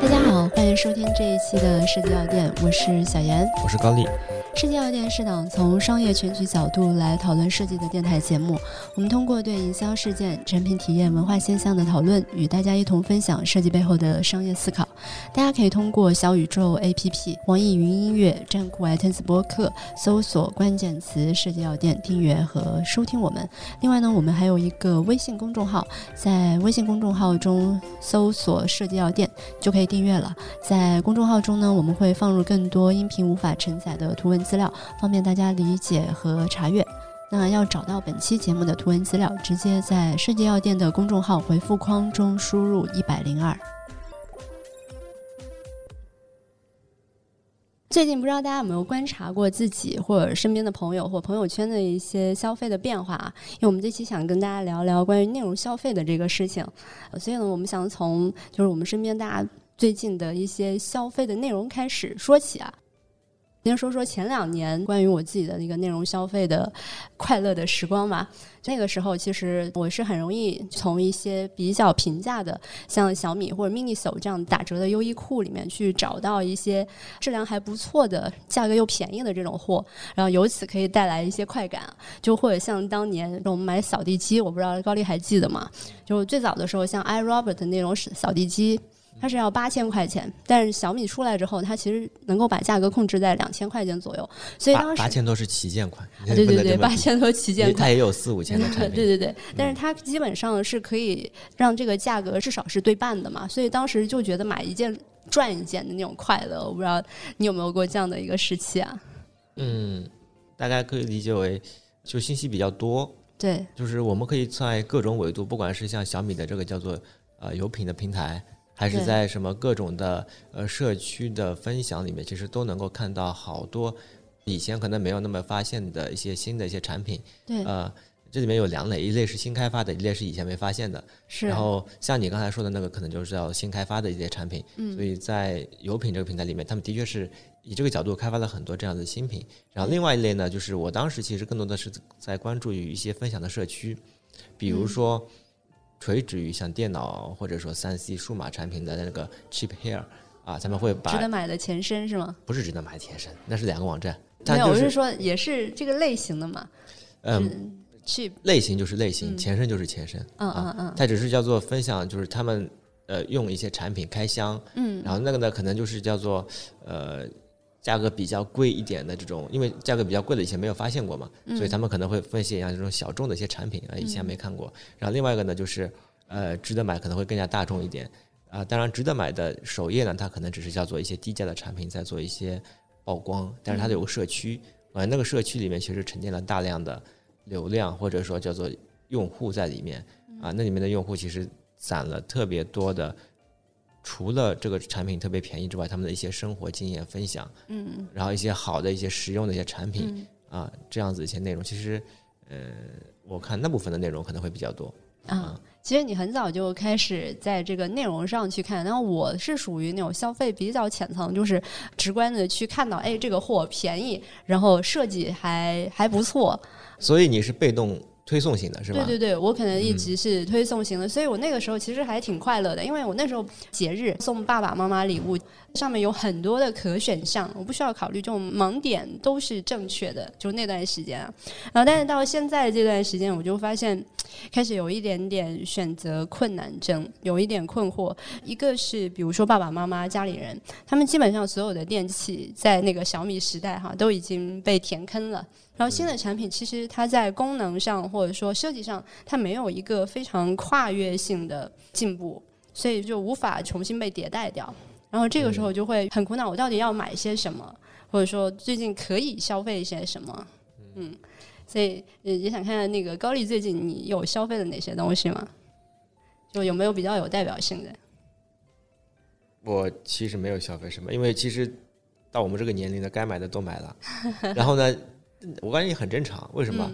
大家好，欢迎收听这一期的设计药店，我是小严，我是高丽。设计药店是档从商业全局角度来讨论设计的电台节目。我们通过对营销事件、产品体验、文化现象的讨论，与大家一同分享设计背后的商业思考。大家可以通过小宇宙 APP、网易云音乐、站酷 iTunes 播客搜索关键词“设计药店”订阅和收听我们。另外呢，我们还有一个微信公众号，在微信公众号中搜索“设计药店”就可以订阅了。在公众号中呢，我们会放入更多音频无法承载的图文。资料方便大家理解和查阅。那要找到本期节目的图文资料，直接在设计药店的公众号回复框中输入一百零二。最近不知道大家有没有观察过自己或者身边的朋友或朋友圈的一些消费的变化啊？因为我们这期想跟大家聊聊关于内容消费的这个事情，所以呢，我们想从就是我们身边大家最近的一些消费的内容开始说起啊。先说说前两年关于我自己的那个内容消费的快乐的时光吧。那个时候，其实我是很容易从一些比较平价的，像小米或者 MINISO 这样打折的优衣库里面去找到一些质量还不错的、价格又便宜的这种货，然后由此可以带来一些快感。就或者像当年我们买扫地机，我不知道高丽还记得吗？就最早的时候，像 iRobot 那种扫地机。它是要八千块钱，但是小米出来之后，它其实能够把价格控制在两千块钱左右。所以当时八千多是旗舰款，对对对，八千多旗舰款，它也有四五千的产 品。对对对，但是它基本上是可以让这个价格至少是对半的嘛，所以当时就觉得买一件赚一件的那种快乐。我不知道你有没有过这样的一个时期啊？嗯，大家可以理解为就信息比较多，对，就是我们可以在各种维度，不管是像小米的这个叫做呃有品的平台。还是在什么各种的呃社区的分享里面，其实都能够看到好多以前可能没有那么发现的一些新的一些产品。对，呃，这里面有两类，一类是新开发的，一类是以前没发现的。是。然后像你刚才说的那个，可能就是要新开发的一些产品。嗯。所以在有品这个平台里面，他们的确是以这个角度开发了很多这样的新品。然后另外一类呢，就是我当时其实更多的是在关注于一些分享的社区，比如说。垂直于像电脑或者说三 C 数码产品的那个 Cheap Hair 啊，他们会把值得买的前身是吗？不是值得买的前身，那是两个网站。没有，我是说也是这个类型的嘛。嗯，Cheap 类型就是类型，前身就是前身。嗯嗯嗯。它只是叫做分享，就是他们呃用一些产品开箱。嗯。然后那个呢，可能就是叫做呃。价格比较贵一点的这种，因为价格比较贵的以前没有发现过嘛，所以他们可能会分析一下这种小众的一些产品啊，以前没看过。然后另外一个呢，就是呃值得买可能会更加大众一点啊。当然值得买的首页呢，它可能只是叫做一些低价的产品在做一些曝光，但是它有个社区啊，那个社区里面其实沉淀了大量的流量或者说叫做用户在里面啊，那里面的用户其实攒了特别多的。除了这个产品特别便宜之外，他们的一些生活经验分享，嗯，然后一些好的一些实用的一些产品啊，这样子一些内容，其实，呃，我看那部分的内容可能会比较多啊。其实你很早就开始在这个内容上去看，然后我是属于那种消费比较浅层，就是直观的去看到，哎，这个货便宜，然后设计还还不错。所以你是被动。推送型的是吧？对对对，我可能一直是推送型的，所以我那个时候其实还挺快乐的，因为我那时候节日送爸爸妈妈礼物，上面有很多的可选项，我不需要考虑这种盲点都是正确的，就那段时间啊。然后，但是到现在这段时间，我就发现开始有一点点选择困难症，有一点困惑。一个是比如说爸爸妈妈家里人，他们基本上所有的电器在那个小米时代哈都已经被填坑了。然后新的产品其实它在功能上或者说设计上，它没有一个非常跨越性的进步，所以就无法重新被迭代掉。然后这个时候就会很苦恼，我到底要买些什么，或者说最近可以消费一些什么？嗯，所以也想看看那个高丽最近你有消费的哪些东西吗？就有没有比较有代表性的？我其实没有消费什么，因为其实到我们这个年龄的，该买的都买了。然后呢？我感觉很正常，为什么？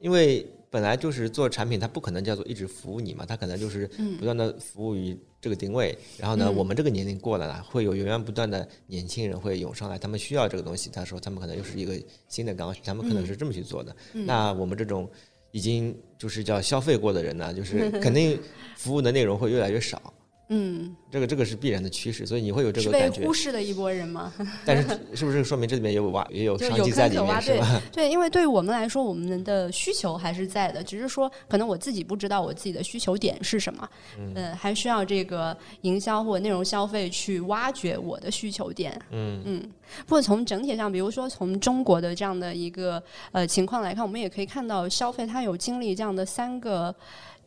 因为本来就是做产品，它不可能叫做一直服务你嘛，它可能就是不断的服务于这个定位。然后呢，我们这个年龄过了呢，会有源源不断的年轻人会涌上来，他们需要这个东西，他说他们可能又是一个新的刚需，他们可能是这么去做的。那我们这种已经就是叫消费过的人呢，就是肯定服务的内容会越来越少。嗯，这个这个是必然的趋势，所以你会有这个感觉忽。视的一波人吗？但是是不是说明这里面也有挖也有商机在里面，对是吧？对，因为对于我们来说，我们的需求还是在的，只是说可能我自己不知道我自己的需求点是什么，嗯、还需要这个营销或者内容消费去挖掘我的需求点，嗯嗯。不过从整体上，比如说从中国的这样的一个呃情况来看，我们也可以看到消费它有经历这样的三个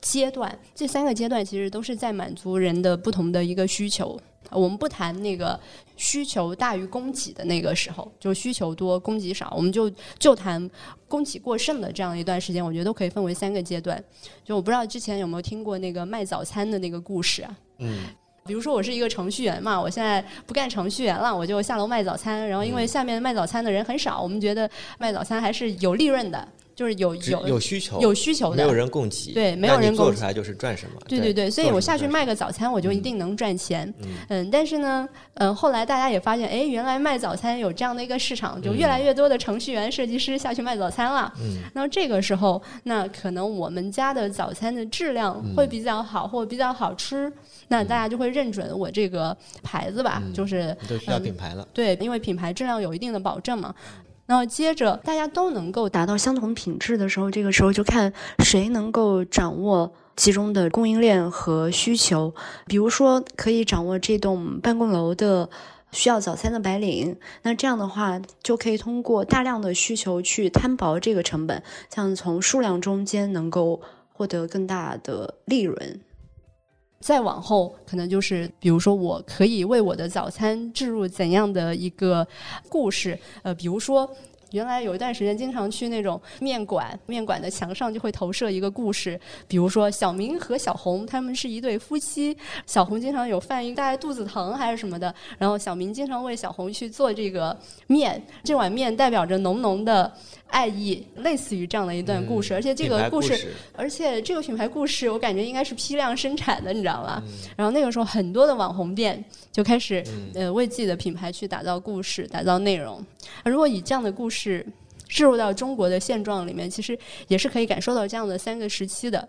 阶段，这三个阶段其实都是在满足人的不同的一个需求。我们不谈那个需求大于供给的那个时候，就需求多供给少，我们就就谈供给过剩的这样一段时间，我觉得都可以分为三个阶段。就我不知道之前有没有听过那个卖早餐的那个故事啊？嗯，比如说我是一个程序员嘛，我现在不干程序员了，我就下楼卖早餐。然后因为下面卖早餐的人很少，我们觉得卖早餐还是有利润的，就是有有有需求，有需求的没有。人供给，对没有人供给做出来就是赚什么。对对对，所以我下去卖个早餐，我就一定能赚钱。嗯嗯，但是呢，嗯，后来大家也发现，哎，原来卖早餐有这样的一个市场，就越来越多的程序员、设计师下去卖早餐了。嗯，那么这个时候，那可能我们家的早餐的质量会比较好，或者比较好吃，那大家就会认准我这个牌子吧，嗯就是都需要嗯品牌了。对，因为品牌质量有一定的保证嘛。那接着大家都能够达到相同品质的时候，这个时候就看谁能够掌握其中的供应链和需求。比如说，可以掌握这栋办公楼的需要早餐的白领，那这样的话就可以通过大量的需求去摊薄这个成本，这样从数量中间能够获得更大的利润。再往后，可能就是比如说，我可以为我的早餐置入怎样的一个故事？呃，比如说。原来有一段时间，经常去那种面馆，面馆的墙上就会投射一个故事，比如说小明和小红他们是一对夫妻，小红经常有犯一大概肚子疼还是什么的，然后小明经常为小红去做这个面，这碗面代表着浓浓的爱意，类似于这样的一段故事，而且这个故事而且这个品牌故事，我感觉应该是批量生产的，你知道吗？嗯。然后那个时候，很多的网红店就开始、呃为自己的品牌去打造故事、打造内容。如果以这样的故事置入到中国的现状里面，其实也是可以感受到这样的三个时期的。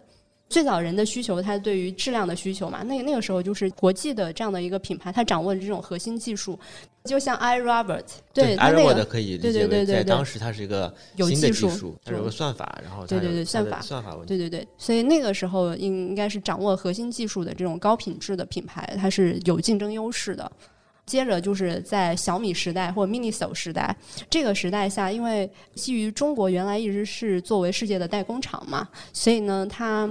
最早人的需求，它对于质量的需求嘛，那个那个时候就是国际的这样的一个品牌，它掌握的这种核心技术，就像 i Robert，对它那 iRobot 个可以理对解为对对对对在当时它是一个有新的技术术，它有个算法，然后对对对算法算法问题。对对对，所以那个时候应应该是掌握核心技术的这种高品质的品牌，它是有竞争优势的。接着就是在小米时代或者 Miniso 时代这个时代下，因为基于中国原来一直是作为世界的代工厂嘛，所以呢，它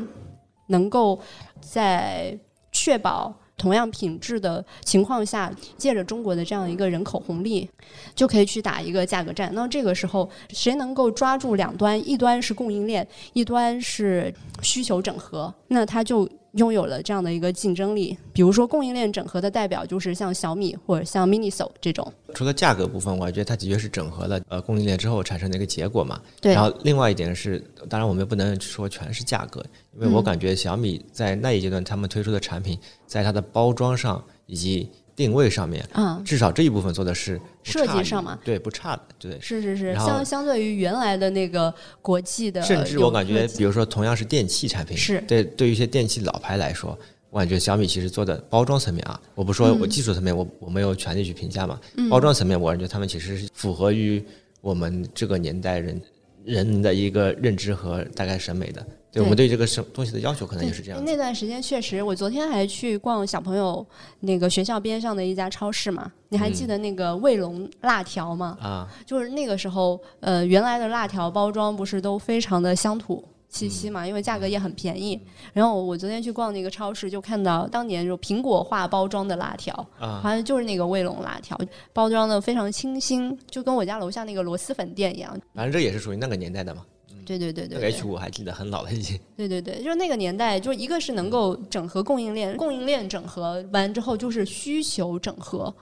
能够在确保同样品质的情况下，借着中国的这样一个人口红利，就可以去打一个价格战。那这个时候，谁能够抓住两端？一端是供应链，一端是需求整合，那它就拥有了这样的一个竞争力。比如说，供应链整合的代表就是像小米或者像 Miniso 这种。除了价格部分，我觉得它的确是整合了呃供应链之后产生的一个结果嘛。对然后另外一点是，当然我们不能说全是价格，因为我嗯感觉小米在那一阶段他们推出的产品，在它的包装上以及定位上面，嗯，至少这一部分做的是不设计上嘛，对不差的，对。是是是，相相对于原来的那个国际的，甚至我感觉，比如说同样是电器产品，是对对于一些电器老牌来说，我感觉小米其实做的包装层面啊，我不说嗯我技术层面，我我没有权利去评价嘛。包装层面，我感觉他们其实是符合于我们这个年代人人的一个认知和大概审美的。对对我们对这个什东西的要求可能也是这样。那段时间确实，我昨天还去逛小朋友那个学校边上的一家超市嘛。你还记嗯得那个卫龙辣条吗？啊，就是那个时候，呃，原来的辣条包装不是都非常的乡土气息嘛，因为价格也很便宜。然后我昨天去逛那个超市，就看到当年就苹果化包装的辣条，啊好像就是那个卫龙辣条，包装的非常清新，就跟我家楼下那个螺蛳粉店一样。反正这也是属于那个年代的嘛。对对对对对 H 五我还记得很老了已经。对对对，就是那个年代，就一个是能够整合供应链，供应链整合完之后就是需求整合。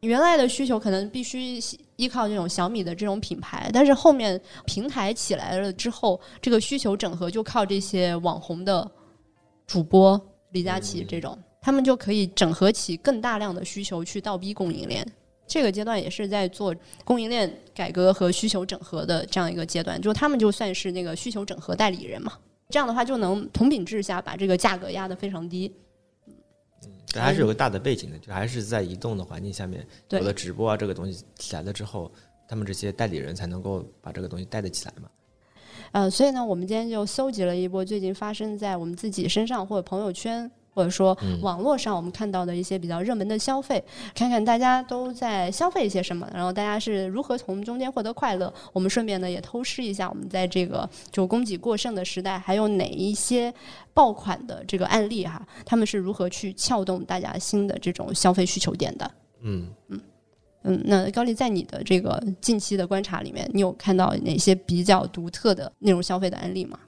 原来的需求可能必须依靠这种小米的这种品牌，但是后面平台起来了之后，这个需求整合就靠这些网红的主播李佳琦这种，他们就可以整合起更大量的需求去倒逼供应链。这个阶段也是在做供应链改革和需求整合的这样一个阶段，就他们就算是那个需求整合代理人嘛。这样的话就能同品质下把这个价格压得非常低。嗯这还是有个大的背景的，就还是在移动的环境下面，对有了直播啊这个东西起来了之后，他们这些代理人才能够把这个东西带得起来嘛。呃，所以呢，我们今天就搜集了一波最近发生在我们自己身上或者朋友圈。或者说网络上我们看到的一些比较热门的消费，看看大家都在消费一些什么，然后大家是如何从中间获得快乐。我们顺便呢也偷师一下，我们在这个就供给过剩的时代，还有哪一些爆款的这个案例哈，他们是如何去撬动大家新的这种消费需求点的？嗯嗯嗯，那高丽在你的这个近期的观察里面，你有看到哪些比较独特的内容消费的案例吗？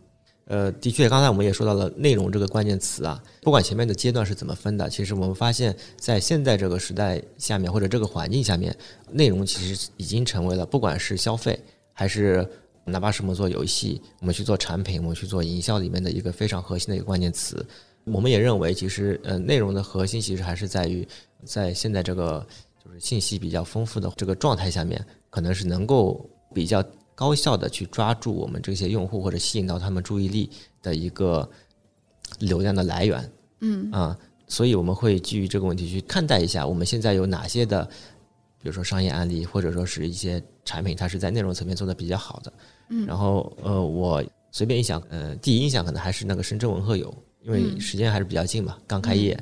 呃，的确，刚才我们也说到了内容这个关键词啊。不管前面的阶段是怎么分的，其实我们发现，在现在这个时代下面或者这个环境下面，内容其实已经成为了不管是消费还是哪怕是我们做游戏，我们去做产品，我们去做营销里面的一个非常核心的一个关键词。我们也认为，其实呃，内容的核心其实还是在于，在现在这个就是信息比较丰富的这个状态下面，可能是能够比较。高效的去抓住我们这些用户或者吸引到他们注意力的一个流量的来源，嗯。啊，所以我们会基于这个问题去看待一下，我们现在有哪些的，比如说商业案例，或者说是一些产品，它是在内容层面做的比较好的。嗯，然后呃，我随便一想，呃，第一印象可能还是那个深圳文鹤友，因为时间还是比较近嘛，刚开业，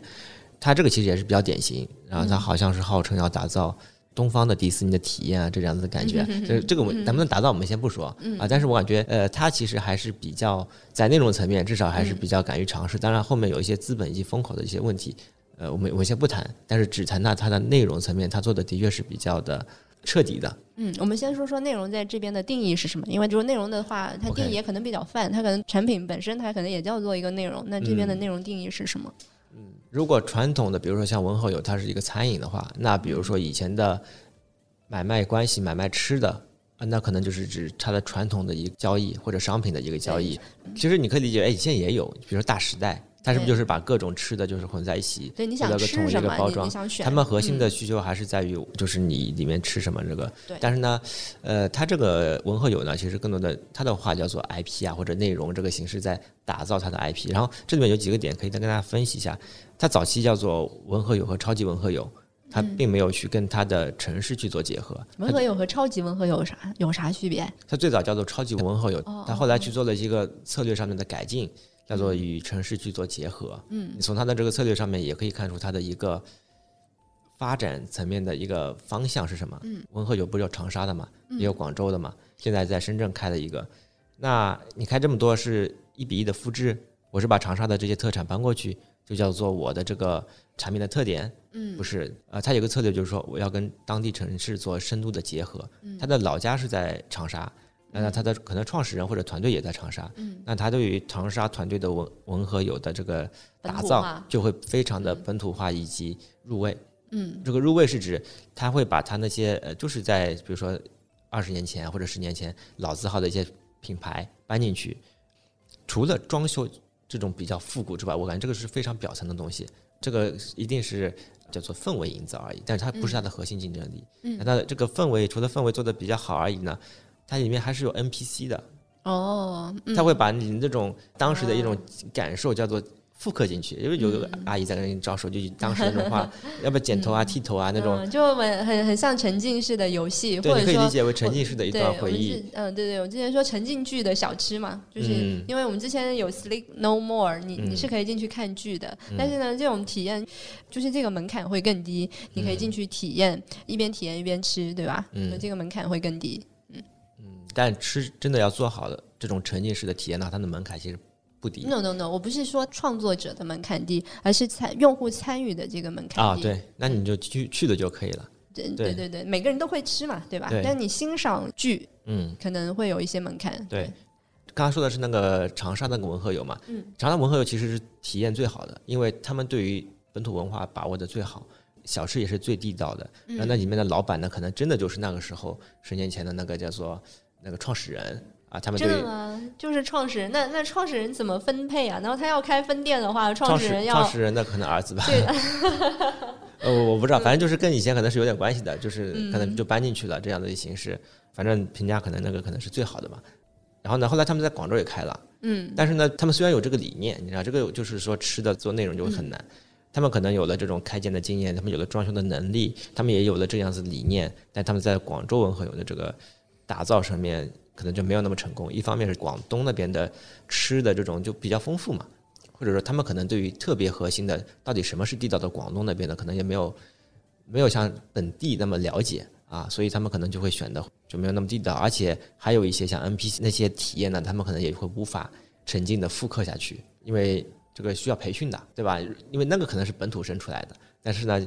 它这个其实也是比较典型，然后它好像是号称要打造。东方的迪士尼的体验啊，这样子的感觉，这这个我能不能达到，我们先不说啊。但是我感觉，呃，它其实还是比较在内容层面，至少还是比较敢于尝试。当然，后面有一些资本以及风口的一些问题，呃，我们我们先不谈。但是只谈到它的内容层面，它做的的确是比较的彻底的。嗯，我们先说说内容在这边的定义是什么？因为就是内容的话，它定义也可能比较泛，它可能产品本身它可能也叫做一个内容。那这边的内容定义是什么？嗯，如果传统的，比如说像文和友，它是一个餐饮的话，那比如说以前的。买卖关系，买卖吃的啊，那可能就是指它的传统的一个交易或者商品的一个交易。其实你可以理解，哎，现在也有，比如说大时代，它是不是就是把各种吃的就是混在一起，对，你想吃什么，你想选。他们核心的需求还是在于，就是你里面吃什么这个。对。但是呢，呃，它这个文和友呢，其实更多的它的话叫做 IP 啊或者内容这个形式在打造它的 IP。然后这里面有几个点可以再跟大家分析一下，它早期叫做文和友和超级文和友。它并没有去跟它的城市去做结合。文和友和超级文和友有啥有啥区别？它最早叫做超级文和友，它后来去做了一个策略上面的改进，叫做与城市去做结合。嗯，你从它的这个策略上面也可以看出它的一个发展层面的一个方向是什么。嗯，温和友不是有长沙的嘛，也有广州的嘛，现在在深圳开了一个。那你开这么多是一比一的复制？我是把长沙的这些特产搬过去，就叫做我的这个产品的特点。嗯，不是，呃，他有个策略，就是说我要跟当地城市做深度的结合。嗯他的老家是在长沙，那他的可能创始人或者团队也在长沙。嗯，那他对于长沙团队的文文和友的这个打造，就会非常的本土化以及入味。嗯，这个入味是指他会把他那些呃，就是在比如说二十年前或者十年前老字号的一些品牌搬进去，除了装修这种比较复古之外，我感觉这个是非常表层的东西。这个一定是。叫做氛围营造而已，但是它不是它的核心竞争力。嗯，那它的这个氛围除了氛围做的比较好而已呢，它里面还是有 NPC 的。哦，它会把你这种当时的一种感受叫做。复刻进去，因为有个阿姨在跟你招手，就当时那种话，要不剪头啊、剃头啊那种，就很很很像沉浸式的游戏，或者可以理解为沉浸式的一段回忆。嗯，对对，我之前说沉浸剧的小吃嘛，就是因为我们之前有 Sleep No More，你你是可以进去看剧的，但是呢，这种体验就是这个门槛会更低，你可以进去体验，一边体验一边吃，对吧？嗯，这个门槛会更低。但吃真的要做好的这种沉浸式的体验呢，它的门槛其实。不低。No No No，我不是说创作者的门槛低，而是参用户参与的这个门槛啊。对，那你就去去的就可以了。对对对对，每个人都会吃嘛，对吧？对。但你欣赏剧，嗯，可能会有一些门槛。对。刚刚说的是那个长沙那个文和友嘛，嗯，长沙文和友其实是体验最好的，因为他们对于本土文化把握的最好，小吃也是最地道的。然后那里面的老板呢，可能真的就是那个时候十年前的那个叫做那个创始人。啊，他们真的吗？就是创始人，那那创始人怎么分配啊？然后他要开分店的话，创始人要创始人那可能儿子吧。对，呃，我我不知道，反正就是跟以前可能是有点关系的，就是嗯可能就搬进去了这样的形式。反正评价可能那个可能是最好的嘛。然后呢，后来他们在广州也开了，嗯但是呢，他们虽然有这个理念，你知道，这个就是说吃的做内容就会很难。他们可能有了这种开店的经验，他们有了装修的能力，他们也有了这样子理念，但他们在广州文和友的这个打造上面可能就没有那么成功。一方面是广东那边的吃的这种就比较丰富嘛，或者说他们可能对于特别核心的到底什么是地道的广东那边的，可能也没有没有像本地那么了解啊，所以他们可能就会选的就没有那么地道，而且还有一些像 NPC 那些体验呢，他们可能也会无法沉浸的复刻下去，因为这个需要培训的，对吧？因为那个可能是本土生出来的，但是呢，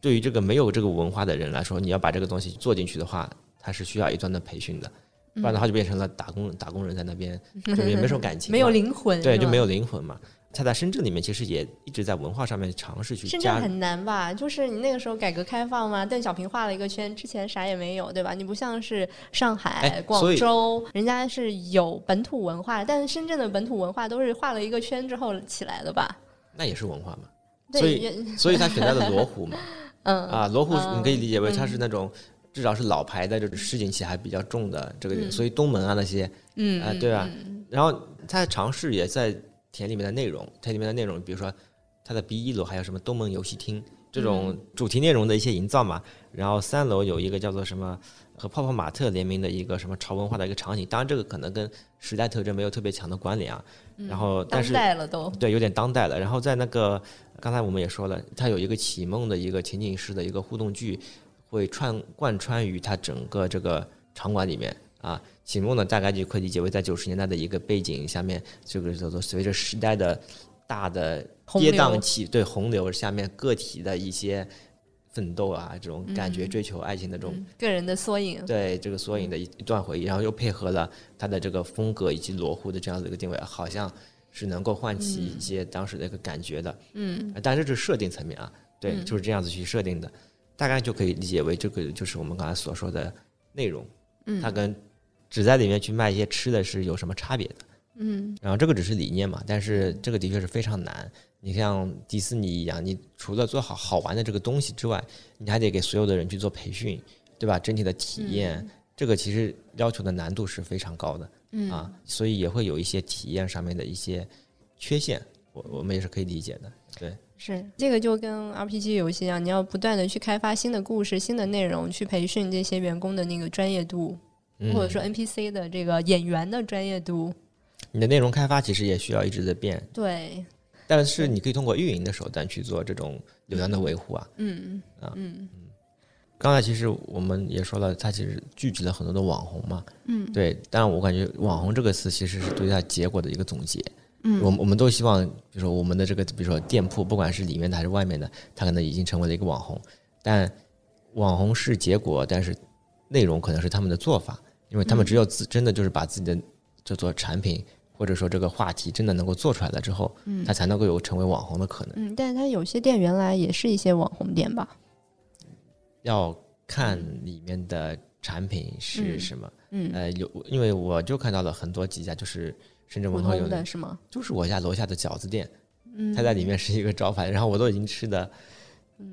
对于这个没有这个文化的人来说，你要把这个东西做进去的话，它是需要一段的培训的，不然的话就变成了打工打工人在那边，就也没什么感情，没有灵魂，对，就没有灵魂嘛。他在深圳里面其实也一直在文化上面尝试去，深圳很难吧？就是你那个时候改革开放嘛，邓小平画了一个圈，之前啥也没有，对吧？你不像是上海、广州，人家是有本土文化，但是深圳的本土文化都是画了一个圈之后起来的吧？那也是文化嘛。对所以所以他选择了罗湖嘛，嗯啊，罗湖嗯你可以理解为它是那种至少是老牌的，这种市井气还比较重的这个，所以东门啊那些，嗯啊，对啊，然后他的尝试也在填里面的内容，填里面的内容，比如说他的 B 一楼还有什么东门游戏厅这种主题内容的一些营造嘛，然后三楼有一个叫做什么和泡泡玛特联名的一个什么潮文化的一个场景，当然这个可能跟时代特征没有特别强的关联啊，然后但当是代了都，对，有点当代了。然后在那个刚才我们也说了，它有一个启梦的一个情景式的一个互动剧，会串贯穿于它整个这个场馆里面啊。醒梦呢，大概就可以理解为在九十年代的一个背景下面，这个叫做随着时代的大的跌宕起，对洪流下面个体的一些奋斗啊，这种感觉、追求爱情的这种嗯个人的缩影，对这个缩影的一一段回忆，然后又配合了他的这个风格以及罗湖的这样的一个定位，好像是能够唤起一些当时的一个感觉的。嗯，但是这是设定层面啊，对，就是这样子去设定的，大概就可以理解为这个就是我们刚才所说的内容。嗯，它跟只在里面去卖一些吃的是有什么差别的？嗯，然后这个只是理念嘛，但是这个的确是非常难。你像迪士尼一样，你除了做好好玩的这个东西之外，你还得给所有的人去做培训，对吧？整体的体验，这个其实要求的难度是非常高的，嗯啊，所以也会有一些体验上面的一些缺陷，我我们也是可以理解的，对。是这个就跟 RPG 游戏一样，你要不断的去开发新的故事、新的内容，去培训这些员工的那个专业度，嗯或者说 NPC 的这个演员的专业度。你的内容开发其实也需要一直在变，对，但是你可以通过运营的手段去做这种流量的维护啊。嗯嗯刚才其实我们也说了，它其实聚集了很多的网红嘛，嗯，对。但，我感觉“网红”这个词其实是对它结果的一个总结。嗯，我们我们都希望，比如说我们的这个，比如说店铺，不管是里面的还是外面的，它可能已经成为了一个网红。但网红是结果，但是内容可能是他们的做法，因为他们只有自真的就是把自己的这做产品或者说这个话题真的能够做出来了之后，嗯，它才能够有成为网红的可能。嗯，但是它有些店原来也是一些网红店吧？要看里面的产品是什么。嗯，呃，有，因为我就看到了很多几家，就是深圳普文化有的，是吗？就是我家楼下的饺子店，嗯它在里面是一个招牌，然后我都已经吃的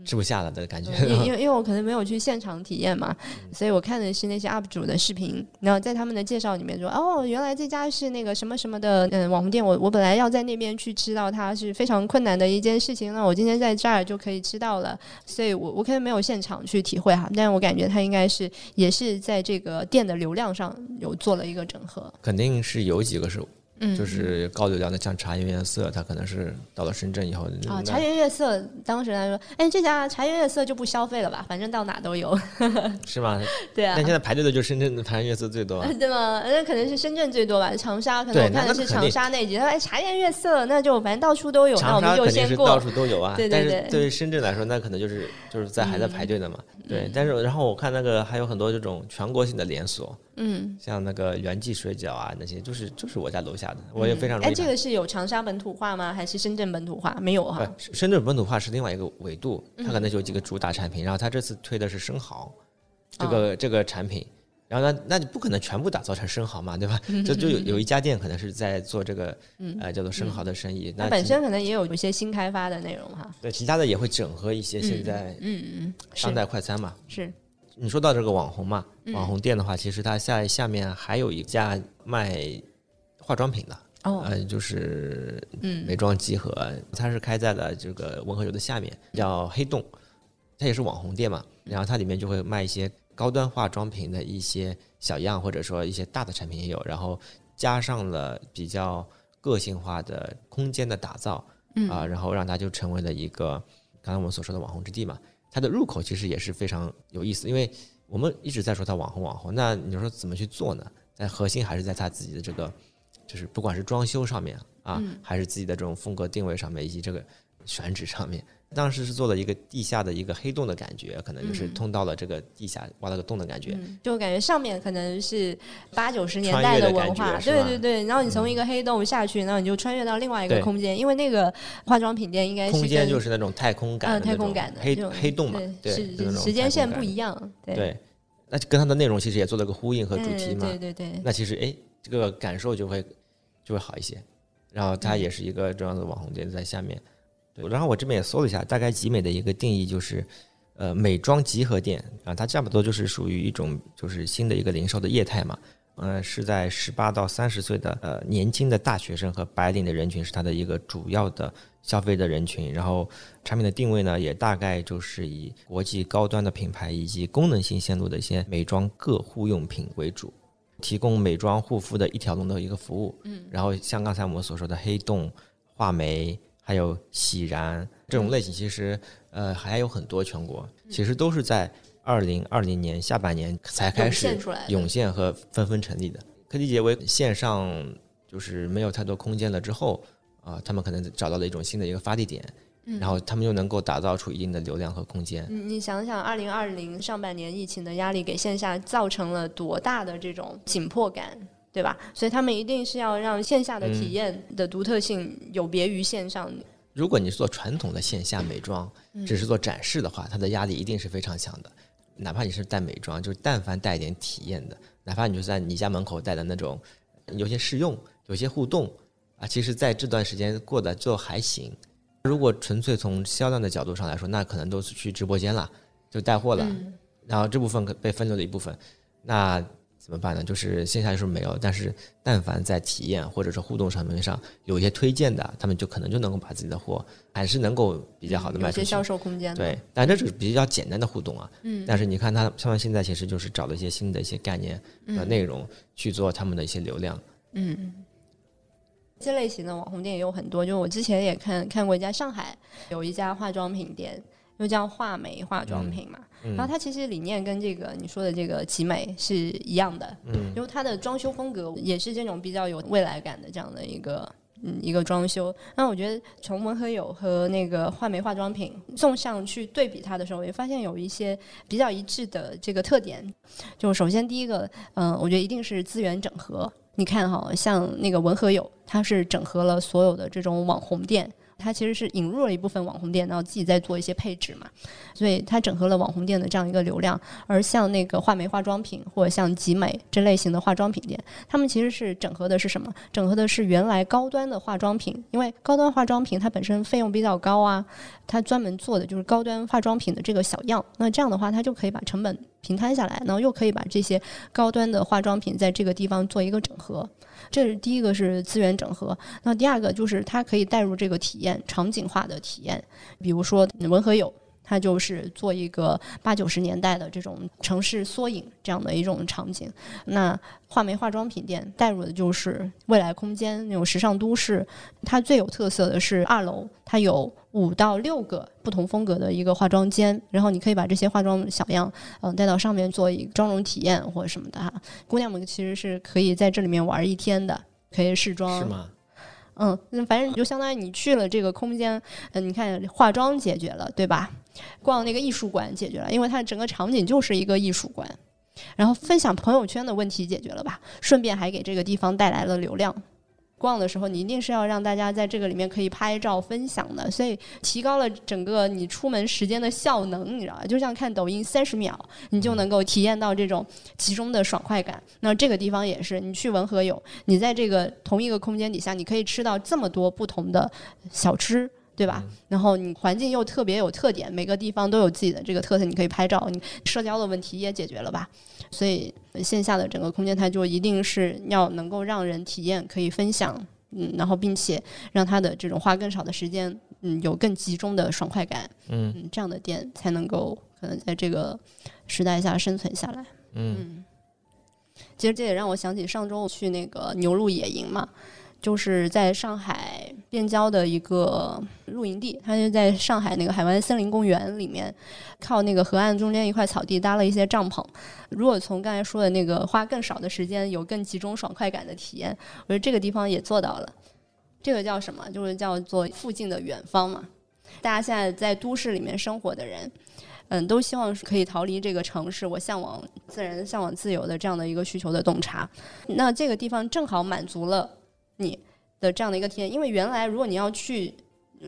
吃不下了的感觉。因 因为因为我可能没有去现场体验嘛，所以我看的是那些 UP 主的视频，然后在他们的介绍里面说，哦，原来这家是那个什么什么的嗯网红店，我我本来要在那边去吃到它是非常困难的一件事情，那我今天在这儿就可以吃到了，所以我我可能没有现场去体会哈，但是我感觉它应该是也是在这个店的流量上有做了一个整合，肯定是有几个是，嗯就是高流量的，像茶颜悦色，它可能是到了深圳以后，啊，那茶颜悦色当时他说，哎，这家茶颜悦色就不消费了吧，反正到哪都有，是吗？对啊但。现在排队的就深圳的茶颜悦色最多啊。对吗？那可能是深圳最多吧，长沙可能对我看的是长沙那集，他说哎茶颜悦色，那就反正到处都有，那长我们就沙肯定是到先过。处都有啊，对对对但是对于深圳来说，那可能就是就是在还在排队的嘛。对，但是然后我看那个还有很多这种全国性的连锁，嗯，像那个元记水饺啊那些，就是就是我家楼下的，我也非常容哎。这个是有长沙本土化吗？还是深圳本土化？没有哈。不，深圳本土化是另外一个维度，嗯它可能有几个主打产品，然后它这次推的是生蚝这哦个、这个产品，然后呢，那你不可能全部打造成生蚝嘛，对吧？就就有有一家店可能是在做这个，呃，叫做生蚝的生意。那本身可能也有一些新开发的内容哈。对，其他的也会整合一些现在嗯嗯当代快餐嘛。是。你说到这个网红嘛，网红店的话，其实它下下面还有一家卖化妆品的，呃，就是嗯美妆集合，它是开在了这个文和友的下面，叫黑洞，它也是网红店嘛。然后它里面就会卖一些。高端化妆品的一些小样，或者说一些大的产品也有，然后加上了比较个性化的空间的打造，啊，然后让它就成为了一个刚才我们所说的网红之地嘛。它的入口其实也是非常有意思，因为我们一直在说它网红网红，那你说怎么去做呢？在核心还是在它自己的这个，就是不管是装修上面啊，还是自己的这种风格定位上面，以及这个选址上面。当时是做了一个地下的一个黑洞的感觉，可能就是通到了这个地下挖了个洞的感觉，就感觉上面可能是八九十年代的文化，对对对。然后你从一个黑洞下去，然后你就穿越到另外一个空间，因为那个化妆品店应该是空间就是那种太空感，太空感的黑黑洞嘛，对，时间线不一样，对。那跟它的内容其实也做了个呼应和主题嘛，对对对。那其实哎，这个感受就会就会好一些。然后它也是一个这样的网红店在下面。然后我这边也搜了一下，大概集美的一个定义就是，呃，美妆集合店。啊，它差不多就是属于一种就是新的一个零售的业态嘛，呃，是在十八到三十岁的呃年轻的大学生和白领的人群是它的一个主要的消费的人群，然后产品的定位呢也大概就是以国际高端的品牌以及功能性线路的一些美妆个护用品为主，提供美妆护肤的一条龙的一个服务，嗯，然后像刚才我们所说的黑洞、画眉。还有喜然这种类型，其实呃还有很多全国，其实都是在二零二零年下半年才开始涌现和纷纷成立的。可以理解为线上就是没有太多空间了之后啊，他们可能找到了一种新的一个发力点，然后他们又能够打造出一定的流量和空间。你想想，二零二零上半年疫情的压力给线下造成了多大的这种紧迫感？对吧？所以他们一定是要让线下的体验的独特性有别于线上。如果你是做传统的线下美妆，只是做展示的话，它的压力一定是非常强的。哪怕你是带美妆，就是但凡带一点体验的，哪怕你就在你家门口带的那种，有些试用，有些互动啊，其实在这段时间过得就还行。如果纯粹从销量的角度上来说，那可能都是去直播间了，就带货了，然后这部分被分流了一部分，那。怎么办呢？就是线下就是没有，但是但凡在体验或者是互动上面上有一些推荐的，他们就可能就能够把自己的货还是能够比较好的卖出去。有些销售空间。对，但这是比较简单的互动啊。嗯。但是你看，他他们现在其实就是找了一些新的一些概念和内容去做他们的一些流量。嗯。这类型的网红店也有很多，就我之前也看看过一家上海有一家化妆品店。又叫画眉化妆品嘛，然后它其实理念跟这个你说的这个集美是一样的，嗯，因为它的装修风格也是这种比较有未来感的这样的一个嗯一个装修。那我觉得从文和友和那个画眉化妆品纵向去对比它的时候，也发现有一些比较一致的这个特点。就首先第一个，嗯，我觉得一定是资源整合。你看哈，像那个文和友，它是整合了所有的这种网红店。它其实是引入了一部分网红店，然后自己在做一些配置嘛，所以它整合了网红店的这样一个流量。而像那个画眉化妆品或者像集美这类型的化妆品店，他们其实是整合的是什么？整合的是原来高端的化妆品，因为高端化妆品它本身费用比较高啊，它专门做的就是高端化妆品的这个小样。那这样的话，它就可以把成本平摊下来，然后又可以把这些高端的化妆品在这个地方做一个整合。这是第一个是资源整合，那第二个就是它可以带入这个体验场景化的体验，比如说文和友，它就是做一个八九十年代的这种城市缩影这样的一种场景。那画眉化妆品店带入的就是未来空间那种时尚都市，它最有特色的是二楼，它有。五到六个不同风格的一个化妆间，然后你可以把这些化妆小样，嗯，带到上面做一个妆容体验或者什么的哈。姑娘们其实是可以在这里面玩一天的，可以试妆。是吗？嗯，反正就相当于你去了这个空间，嗯，你看化妆解决了，对吧？逛那个艺术馆解决了，因为它整个场景就是一个艺术馆。然后分享朋友圈的问题解决了吧？顺便还给这个地方带来了流量。逛的时候，你一定是要让大家在这个里面可以拍照分享的，所以提高了整个你出门时间的效能，你知道吧？就像看抖音三十秒，你就能够体验到这种集中的爽快感。那这个地方也是，你去文和友，你在这个同一个空间底下，你可以吃到这么多不同的小吃。对吧？然后你环境又特别有特点，每个地方都有自己的这个特色，你可以拍照，你社交的问题也解决了吧？所以线下的整个空间，它就一定是要能够让人体验，可以分享，嗯，然后并且让他的这种花更少的时间，嗯，有更集中的爽快感，嗯，这样的店才能够可能在这个时代下生存下来。嗯，其实这也让我想起上周去那个牛路野营嘛。就是在上海边郊的一个露营地，它就在上海那个海湾森林公园里面，靠那个河岸中间一块草地搭了一些帐篷。如果从刚才说的那个花更少的时间，有更集中爽快感的体验，我觉得这个地方也做到了。这个叫什么？就是叫做附近的远方嘛。大家现在在都市里面生活的人，嗯，都希望是可以逃离这个城市，我向往自然、向往自由的这样的一个需求的洞察。那这个地方正好满足了。你的这样的一个体验，因为原来如果你要去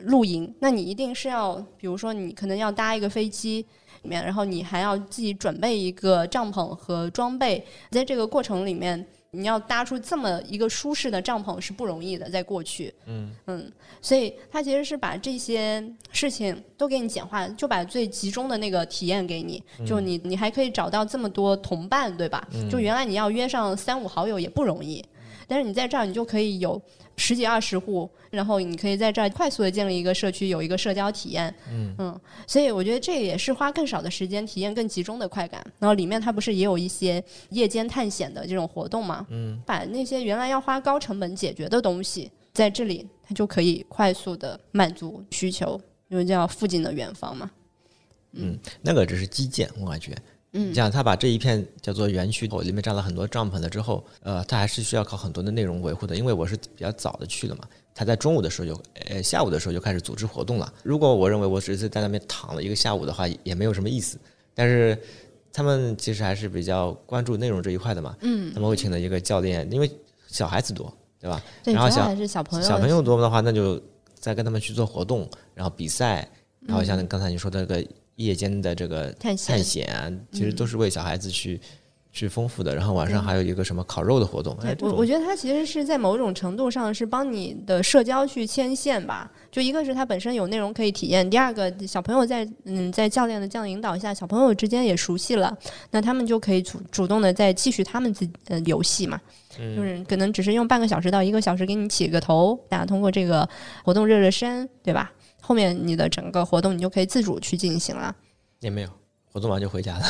露营，那你一定是要，比如说你可能要搭一个飞机里面，然后你还要自己准备一个帐篷和装备，在这个过程里面，你要搭出这么一个舒适的帐篷是不容易的，在过去，嗯嗯，所以他其实是把这些事情都给你简化，就把最集中的那个体验给你，就你你还可以找到这么多同伴，对吧？就原来你要约上三五好友也不容易。但是你在这儿，你就可以有十几二十户，然后你可以在这儿快速的建立一个社区，有一个社交体验。嗯嗯，所以我觉得这也是花更少的时间，体验更集中的快感。然后里面它不是也有一些夜间探险的这种活动嘛？嗯，把那些原来要花高成本解决的东西，在这里它就可以快速的满足需求，因为叫附近的远方嘛。嗯，那个只是基建，我感觉。嗯，像他把这一片叫做园区，里面占了很多帐篷了之后，呃，他还是需要靠很多的内容维护的。因为我是比较早的去的嘛，他在中午的时候就，呃，下午的时候就开始组织活动了。如果我认为我只是在那边躺了一个下午的话，也没有什么意思。但是他们其实还是比较关注内容这一块的嘛。嗯，他们会请了一个教练，因为小孩子多，对吧？对，然后小还是小朋友，小朋友多的话，那就再跟他们去做活动，然后比赛，然后像刚才你说的那个。夜间的这个探险，其实都是为小孩子去去丰富的。然后晚上还有一个什么烤肉的活动。我我觉得它其实是在某种程度上是帮你的社交去牵线吧。就一个是它本身有内容可以体验，第二个小朋友在嗯在教练的这样引导下，小朋友之间也熟悉了，那他们就可以主主动的再继续他们自呃游戏嘛。就是可能只是用半个小时到一个小时给你起个头，大家通过这个活动热热身，对吧？后面你的整个活动你就可以自主去进行了，也没有活动完就回家了。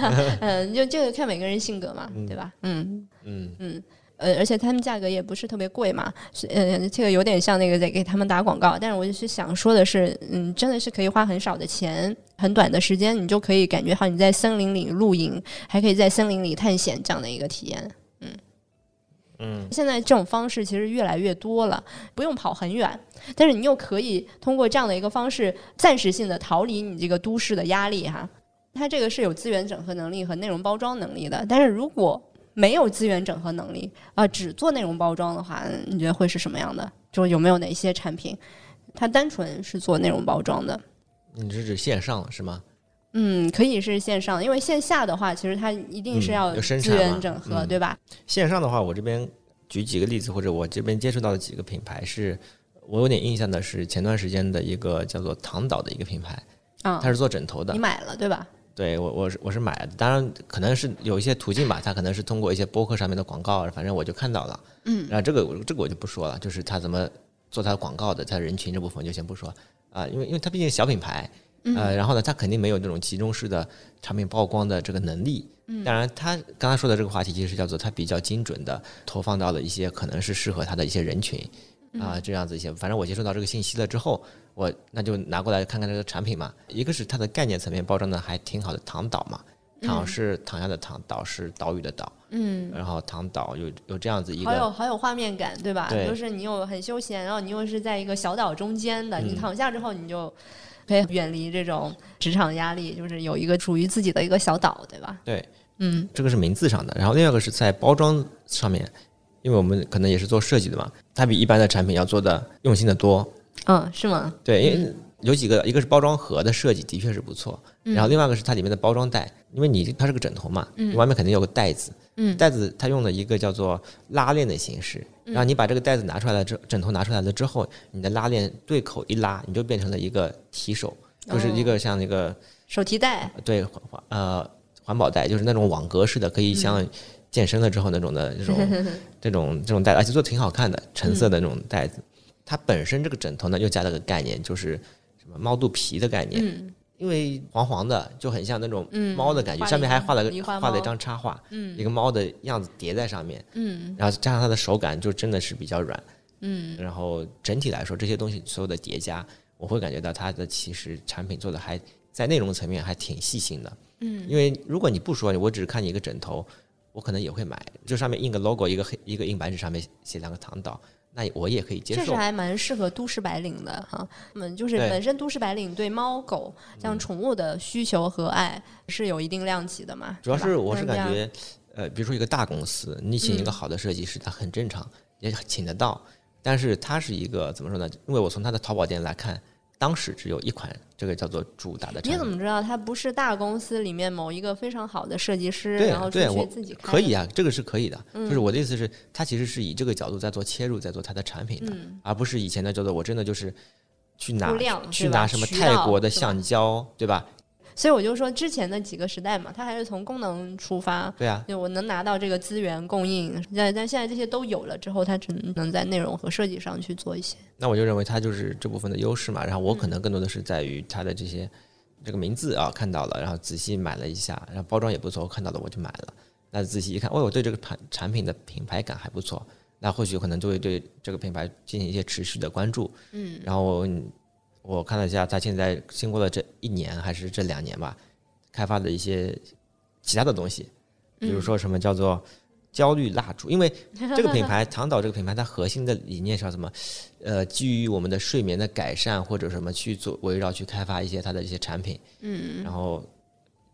嗯，就这个看每个人性格嘛，对吧？嗯嗯嗯，呃，而且他们价格也不是特别贵嘛，是呃，这个有点像那个在给他们打广告。但是我就是想说的是，嗯，真的是可以花很少的钱，很短的时间，你就可以感觉好你在森林里露营，还可以在森林里探险这样的一个体验。嗯，现在这种方式其实越来越多了，不用跑很远，但是你又可以通过这样的一个方式，暂时性的逃离你这个都市的压力哈。它这个是有资源整合能力和内容包装能力的，但是如果没有资源整合能力啊，只做内容包装的话，你觉得会是什么样的？就有没有哪些产品，它单纯是做内容包装的？你是指线上是吗？嗯，可以是线上，因为线下的话，其实它一定是要资源整合，对吧？线上的话，我这边举几个例子，或者我这边接触到的几个品牌，是我有点印象的，是前段时间的一个叫做唐岛的一个品牌，啊，它是做枕头的，你买了对吧？对我，我是我是买的，当然可能是有一些途径吧，它可能是通过一些播客上面的广告，反正我就看到了，嗯，然后这个这个我就不说了，就是它怎么做它的广告的，它人群这部分就先不说啊，因为因为它毕竟小品牌。呃，然后呢，它肯定没有这种集中式的产品曝光的这个能力。嗯，当然，他刚才说的这个话题，其实叫做它比较精准的投放到了一些可能是适合他的一些人群啊，这样子一些。反正我接收到这个信息了之后，我那就拿过来看看这个产品嘛。一个是它的概念层面包装的还挺好的，躺岛嘛，躺是躺下的躺，岛是岛屿的岛。嗯，然后躺岛有有这样子一个，好有好有画面感，对吧？就是你又很休闲，然后你又是在一个小岛中间的，你躺下之后你就。可以远离这种职场压力，就是有一个属于自己的一个小岛，对吧？对，嗯，这个是名字上的。然后另外一个是在包装上面，因为我们可能也是做设计的嘛，它比一般的产品要做的用心的多。嗯，是吗？对，因为有几个，一个是包装盒的设计的确是不错，然后另外一个是它里面的包装袋，因为你它是个枕头嘛，你外面肯定有个袋子，嗯袋子它用了一个叫做拉链的形式，然后你把这个袋子拿出来了之枕头拿出来了之后，你的拉链对口一拉，你就变成了一个提手，就是一个像那个手提袋，对环环呃环保袋，就是那种网格式的，可以像健身了之后那种的这种这种 这种袋子，而且做的挺好看的，橙色的那种袋子。它本身这个枕头呢，又加了个概念，就是什么猫肚皮的概念，嗯因为黄黄的，就很像那种嗯猫的感觉，画上面还画了个画了一张插画，嗯。一个猫的样子叠在上面，嗯。然后加上它的手感，就真的是比较软。嗯。然后整体来说，这些东西所有的叠加，我会感觉到它的其实产品做的还在内容层面还挺细心的。嗯，因为如果你不说，我只是看你一个枕头，我可能也会买，就上面印个 logo，一个黑一个硬白纸上面写两个唐导，那我也可以接受。确实还蛮适合都市白领的哈。嗯，就是本身都市白领对猫狗像宠物的需求和爱是有一定量级的嘛。主要是我是感觉，呃，比如说一个大公司，你请一个嗯好的设计师，他很正常，也请得到。但是他是一个怎么说呢？因为我从他的淘宝店来看，当时只有一款这个叫做主打的产品。你怎么知道它不是大公司里面某一个非常好的设计师，对然后出去自己开可以啊，这个是可以的。嗯就是我的意思是，它其实是以这个角度在做切入，在做它的产品的，嗯而不是以前的叫做我真的就是去拿去拿什么泰国的橡胶，对吧？所以我就说之前的几个时代嘛，它还是从功能出发。对啊，就我能拿到这个资源供应，但但现在这些都有了之后，它只能在内容和设计上去做一些。那我就认为它就是这部分的优势嘛。然后我可嗯能更多的是在于它的这些这个名字啊看到了，然后仔细买了一下，然后包装也不错，我看到了我就买了。那仔细一看，哦，我对这个产产品的品牌感还不错，那或许可能就会对这个品牌进行一些持续的关注。嗯，然后我看了一下，它现在经过了这一年还是这两年吧，开发的一些其他的东西，比如说什么叫做焦虑蜡烛，因为这个品牌 唐岛这个品牌，它核心的理念是什么？呃，基于我们的睡眠的改善或者什么去做围绕去开发一些它的一些产品，嗯然后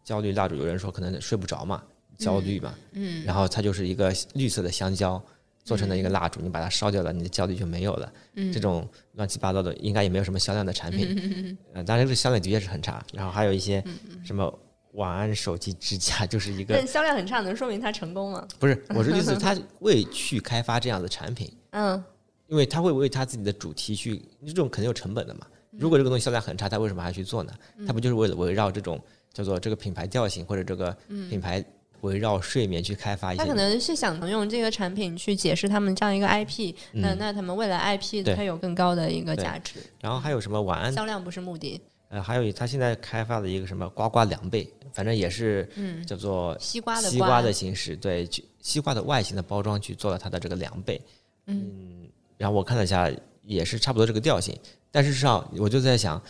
焦虑蜡烛，有人说可能睡不着嘛，焦虑嘛，嗯。然后它就是一个绿色的香蕉做成的一个蜡烛，你把它烧掉了，你的焦虑就没有了。嗯这种乱七八糟的，应该也没有什么销量的产品。呃，当然这个销量的确是很差。然后还有一些什么晚安手机支架，就是一个但销量很差，能说明它成功吗？不是我是意思，他为去开发这样的产品，嗯因为他会为他自己的主题去，这种肯定有成本的嘛。如果这个东西销量很差，他为什么还去做呢？他不就是为了围绕这种叫做这个品牌调性或者这个品牌围绕睡眠去开发一些？他可能是想用这个产品去解释他们这样一个 IP，、那嗯那他们未来 IP，对它有更高的一个价值，然后还有什么晚安销量不是目的。呃，还有他现在开发的一个什么呱呱凉被，反正也是嗯，叫做西瓜的西瓜的形式，对，去西瓜的外形的包装去做了它的这个凉被。嗯然后我看了一下，也是差不多这个调性。但事实上，我就在想，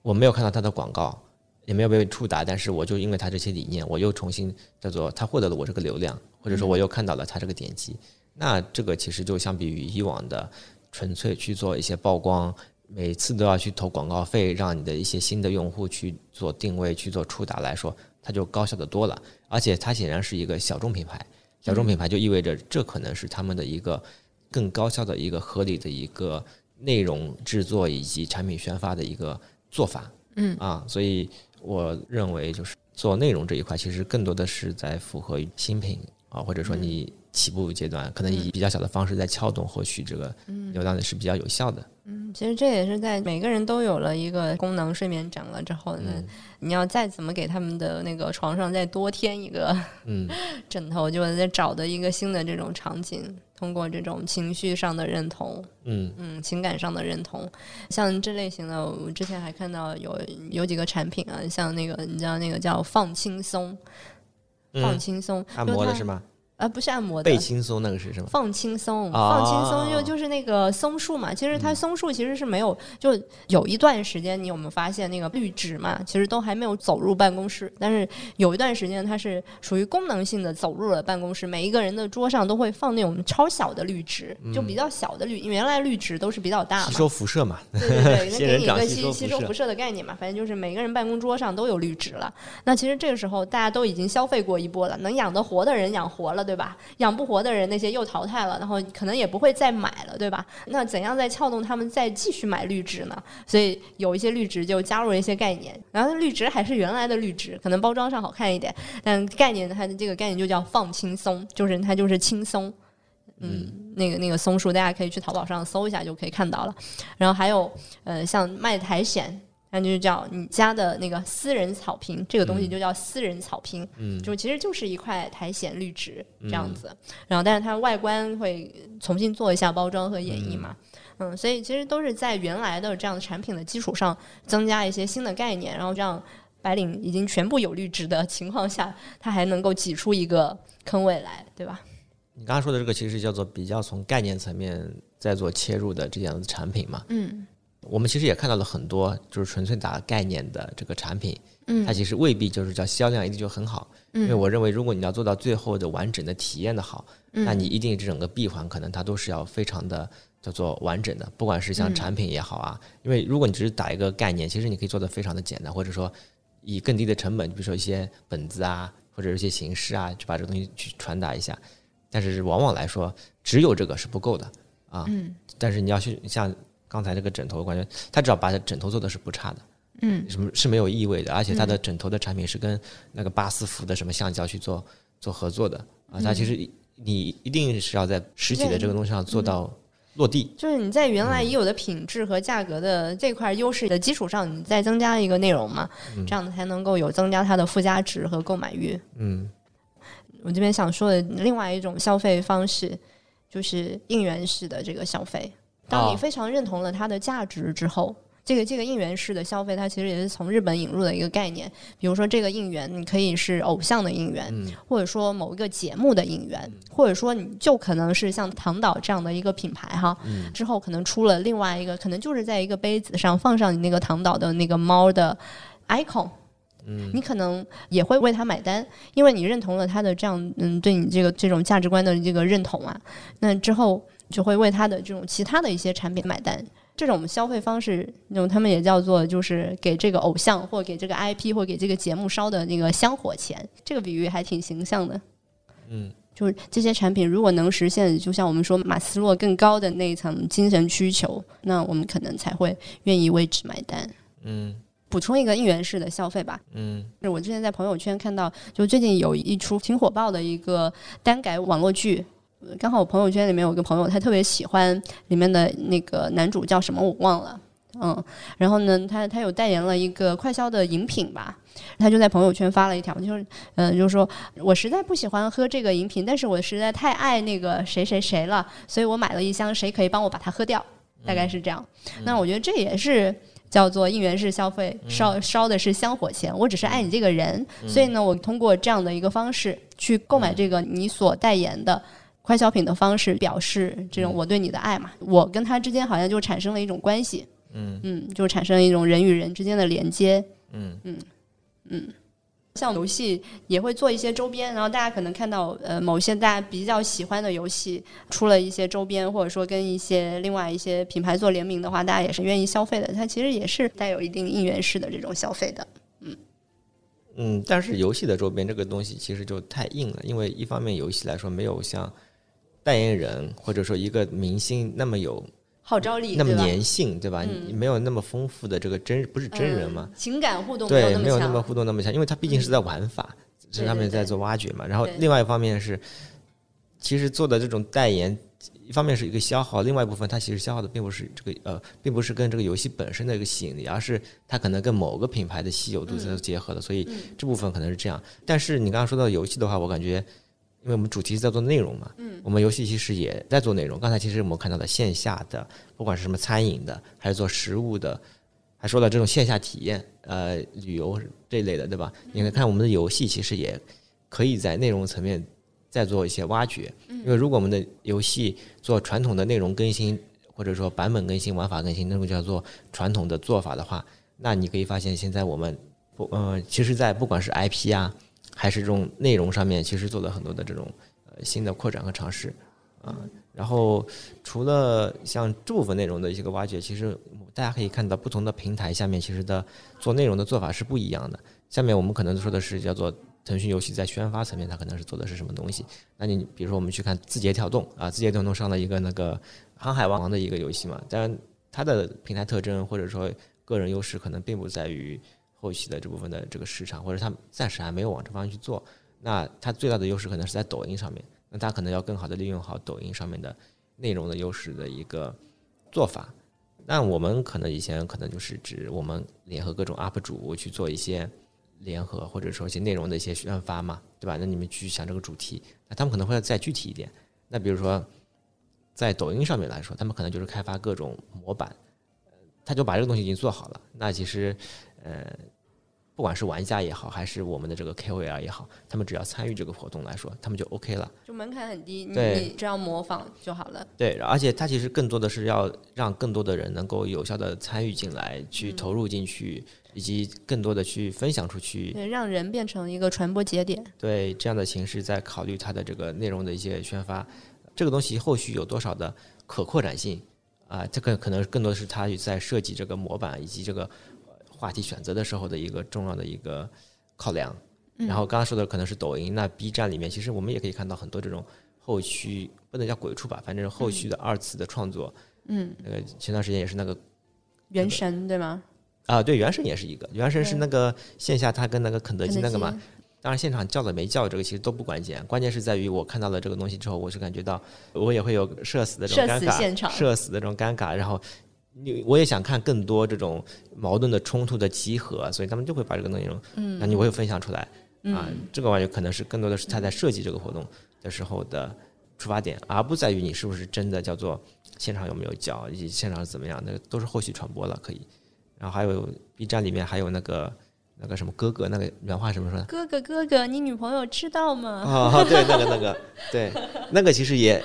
我没有看到它的广告，也没有被触达，但是我就因为他这些理念，我又重新叫做他获得了我这个流量，或者说我又看到了他这个点击。那这个其实就相比于以往的纯粹去做一些曝光，每次都要去投广告费，让你的一些新的用户去做定位、去做触达来说，它就高效的多了。而且它显然是一个小众品牌，小众品牌就意味着这可能是他们的一个更高效的一个合理的一个内容制作以及产品宣发的一个做法。嗯啊，所以我认为就是做内容这一块，其实更多的是在符合于新品啊，或者说你起步阶段，可能以比较小的方式在撬动或许这个流量的是比较有效的。嗯，其实这也是在每个人都有了一个功能睡眠枕了之后呢，嗯。你要再怎么给他们的那个床上再多添一个嗯，枕头，就再找的一个新的这种场景，通过这种情绪上的认同，嗯。嗯，情感上的认同，像这类型的，我之前还看到有有几个产品啊，像那个你知道那个叫放轻松，放嗯，轻松，按摩的是吗？啊，不是按摩的背，轻松那个是什么？放轻松，哦放轻松就就是那个松树嘛。其实它松树其实是没有，就有一段时间，你有没有发现那个绿植嘛，其实都还没有走入办公室，但是有一段时间它是属于功能性的走入了办公室，每一个人的桌上都会放那种超小的绿植，就比较小的绿，原来绿植都是比较大嘛。吸收辐射嘛。对对对，那仙给你一个吸吸收辐射收辐射的概念嘛，反正就是每个人办公桌上都有绿植了。那其实这个时候大家都已经消费过一波了，能养得活的人养活了，对对吧？养不活的人那些又淘汰了，然后可能也不会再买了，对吧？那怎样再撬动他们再继续买绿植呢？所以有一些绿植就加入了一些概念，然后绿植还是原来的绿植，可能包装上好看一点，但概念它的这个概念就叫放轻松，就是它就是轻松。嗯，那个那个松树，大家可以去淘宝上搜一下就可以看到了。然后还有呃，像卖苔藓。那就叫你家的那个私人草坪，这个东西就叫私人草坪，嗯，就其实就是一块苔藓绿植这样子。然后，但是它外观会重新做一下包装和演绎嘛，嗯，所以其实都是在原来的这样的产品的基础上增加一些新的概念，然后让白领已经全部有绿植的情况下，它还能够挤出一个坑位来，对吧？你刚刚说的这个其实叫做比较从概念层面在做切入的这样的产品嘛，嗯。我们其实也看到了很多，就是纯粹打概念的这个产品，嗯，它其实未必就是叫销量一定就很好，嗯，因为我认为如果你要做到最后的完整的体验的好，嗯，那你一定这整个闭环可能它都是要非常的叫做完整的，不管是像产品也好啊，因为如果你只是打一个概念，其实你可以做的非常的简单，或者说以更低的成本，比如说一些本子啊，或者一些形式啊，去把这个东西去传达一下，但是往往来说，只有这个是不够的啊，嗯，但是你要去像。刚才这个枕头，我感觉他只要把枕头做的是不差的，嗯，什么是没有异味的，而且他的枕头的产品是跟那个巴斯福的什么橡胶去做做合作的啊，它其实你一定是要在实体的这个东西上做到落地，就是你在原来已有的品质和价格的这块优势的基础上，你再增加一个内容嘛，这样才能够有增加它的附加值和购买欲。嗯，我这边想说的另外一种消费方式就是应援式的这个消费。当你非常认同了它的价值之后，这个这个应援式的消费，它其实也是从日本引入的一个概念。比如说，这个应援你可以是偶像的应援，或者说某一个节目的应援，或者说你就可能是像唐岛这样的一个品牌哈，之后可能出了另外一个，可能就是在一个杯子上放上你那个唐岛的那个猫的 icon，嗯，你可能也会为他买单，因为你认同了他的这样嗯对你这个这种价值观的这个认同啊，那之后。就会为他的这种其他的一些产品买单，这种消费方式，那种他们也叫做就是给这个偶像或给这个 IP 或给这个节目烧的那个香火钱，这个比喻还挺形象的。嗯，就是这些产品如果能实现，就像我们说马斯洛更高的那一层精神需求，那我们可能才会愿意为之买单。嗯，补充一个应援式的消费吧。嗯，我之前在朋友圈看到，就最近有一出挺火爆的一个单改网络剧。刚好我朋友圈里面有个朋友，他特别喜欢里面的那个男主叫什么我忘了，嗯，然后呢，他他有代言了一个快消的饮品吧，他就在朋友圈发了一条，就是嗯，就是说我实在不喜欢喝这个饮品，但是我实在太爱那个谁谁谁了，所以我买了一箱，谁可以帮我把它喝掉？大概是这样。那我觉得这也是叫做应援式消费，烧烧的是香火钱。我只是爱你这个人，所以呢，我通过这样的一个方式去购买这个你所代言的。快消品的方式表示这种我对你的爱嘛，我跟他之间好像就产生了一种关系，嗯。嗯，就产生了一种人与人之间的连接，嗯。嗯嗯，像游戏也会做一些周边，然后大家可能看到呃某些大家比较喜欢的游戏出了一些周边，或者说跟一些另外一些品牌做联名的话，大家也是愿意消费的，它其实也是带有一定应援式的这种消费的，嗯。嗯，但是游戏的周边这个东西其实就太硬了，因为一方面游戏来说没有像。代言人或者说一个明星那么有号召力，那么粘性，对吧？你没有那么丰富的这个真不是真人嘛？情感互动对，没有那么互动那么强，因为他毕竟是在玩法，这上面在做挖掘嘛。然后另外一方面是，其实做的这种代言，一方面是一个消耗，另外一部分它其实消耗的并不是这个呃，并不是跟这个游戏本身的一个吸引力，而是它可能跟某个品牌的稀有度在结合的，所以这部分可能是这样。但是你刚刚说到游戏的话，我感觉。因为我们主题是在做内容嘛，嗯，我们游戏其实也在做内容。刚才其实我们看到的线下的，不管是什么餐饮的，还是做食物的，还说到这种线下体验，呃，旅游这一类的，对吧？你看我们的游戏其实也可以在内容层面再做一些挖掘。因为如果我们的游戏做传统的内容更新，或者说版本更新、玩法更新，那种叫做传统的做法的话，那你可以发现现在我们不，呃，其实，在不管是 IP 啊。还是这种内容上面，其实做了很多的这种呃新的扩展和尝试啊。然后除了像这部分内容的一些个挖掘，其实大家可以看到不同的平台下面其实的做内容的做法是不一样的。下面我们可能说的是叫做腾讯游戏在宣发层面，它可能是做的是什么东西？那你比如说我们去看字节跳动啊，字节跳动上了一个那个《航海王》的一个游戏嘛，当然它的平台特征或者说个人优势可能并不在于后期的这部分的这个市场，或者他暂时还没有往这方向去做。那它最大的优势可能是在抖音上面，那它可能要更好的利用好抖音上面的内容的优势的一个做法。那我们可能以前可能就是指我们联合各种 UP 主去做一些。联合或者说一些内容的一些宣发嘛，对吧？那你们去想这个主题，那他们可能会再具体一点。那比如说，在抖音上面来说，他们可能就是开发各种模板，他就把这个东西已经做好了。那其实，呃，不管是玩家也好，还是我们的这个 KOL 也好，他们只要参与这个活动来说，他们就 OK 了。就门槛很低，你只要模仿就好了。对，而且它其实更多的是要让更多的人能够有效的参与进来，去投入进去。以及更多的去分享出去，对，让人变成一个传播节点。对这样的形式，在考虑它的这个内容的一些宣发，这个东西后续有多少的可扩展性啊？这个可能更多的是它在设计这个模板以及这个话题选择的时候的一个重要的一个考量。然后刚刚说的可能是抖音，那 B 站里面其实我们也可以看到很多这种后续不能叫鬼畜吧，反正后续的二次的创作。嗯，那个前段时间也是那个原神对吗？啊，对，原神也是一个，原神是那个线下他跟那个肯德基那个嘛，当然现场叫了没叫这个其实都不关键，关键是在于我看到了这个东西之后，我是感觉到我也会有社死的这种尴尬，社死的这种尴尬，然后你我也想看更多这种矛盾的冲突的集合，所以他们就会把这个内容，嗯，那你会分享出来，啊，这个玩意可能是更多的是他在设计这个活动的时候的出发点，而不在于你是不是真的叫做现场有没有叫，以及现场是怎么样，那个都是后续传播了，可以。然后还有 B 站里面还有那个那个什么哥哥，那个原话什么说？哥哥哥哥，你女朋友知道吗？啊，对，那个那个，对，那个其实也，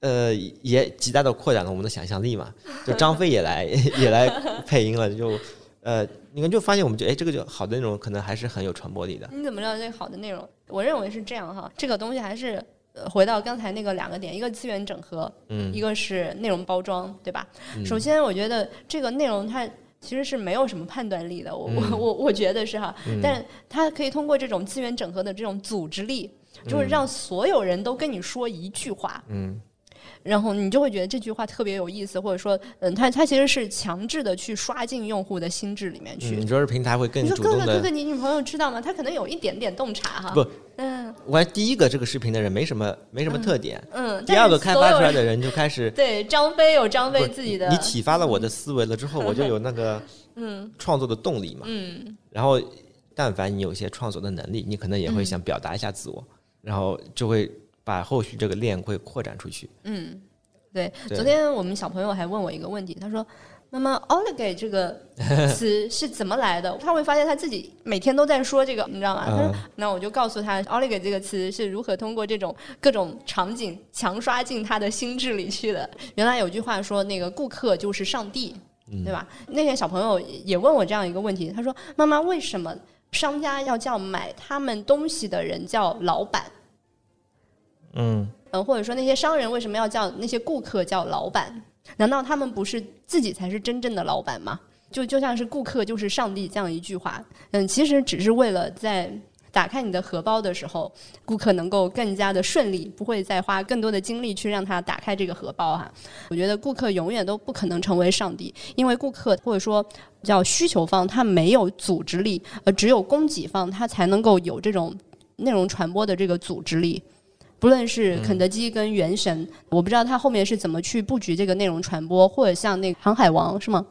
呃，也极大的扩展了我们的想象力嘛。就张飞也来 也来配音了，就呃，你看就发现我们就哎，这个就好的内容可能还是很有传播力的。你怎么知道这个好的内容？我认为是这样哈，这个东西还是。回到刚才那个两个点，一个资源整合，嗯，一个是内容包装，对吧？首先，我觉得这个内容它其实是没有什么判断力的，我我我我觉得是哈，但它可以通过这种资源整合的这种组织力，就是让所有人都跟你说一句话，嗯。然后你就会觉得这句话特别有意思，或者说，嗯，它它其实是强制的去刷进用户的心智里面去。你说是平台会更主动的？哥哥哥哥，你女朋友知道吗？他可能有一点点洞察哈。不，嗯，我第一个这个视频的人没什么没什么特点，嗯。第二个开发出来的人就开始 对张飞有张飞自己的。你启发了我的思维了之后，我就有 那个嗯创作的动力嘛。嗯。然后，但凡你有一些创作的能力，你可能也会想表达一下自我，然后就会把后续这个链会扩展出去。嗯。对，昨天我们小朋友还问我一个问题，他说：“妈妈 o l i g a 这个词 是怎么来的？”他会发现他自己每天都在说这个，你知道吗？他说：“那我就告诉他 i g a 这个词是如何通过这种各种场景强刷进他的心智里去的。”原来有句话说：“那个顾客就是上帝，对吧？”那天小朋友也问我这样一个问题，他说：“妈妈，为什么商家要叫买他们东西的人叫老板？”嗯。嗯，或者说那些商人为什么要叫那些顾客叫老板？难道他们不是自己才是真正的老板吗？就就像是顾客就是上帝这样一句话，嗯，其实只是为了在打开你的荷包的时候，顾客能够更加的顺利，不会再花更多的精力去让他打开这个荷包哈。我觉得顾客永远都不可能成为上帝，因为顾客或者说叫需求方，他没有组织力，呃，只有供给方他才能够有这种内容传播的这个组织力。不论是肯德基跟原神，我不知道他后面是怎么去布局这个内容传播，或者像那个航海王是吗？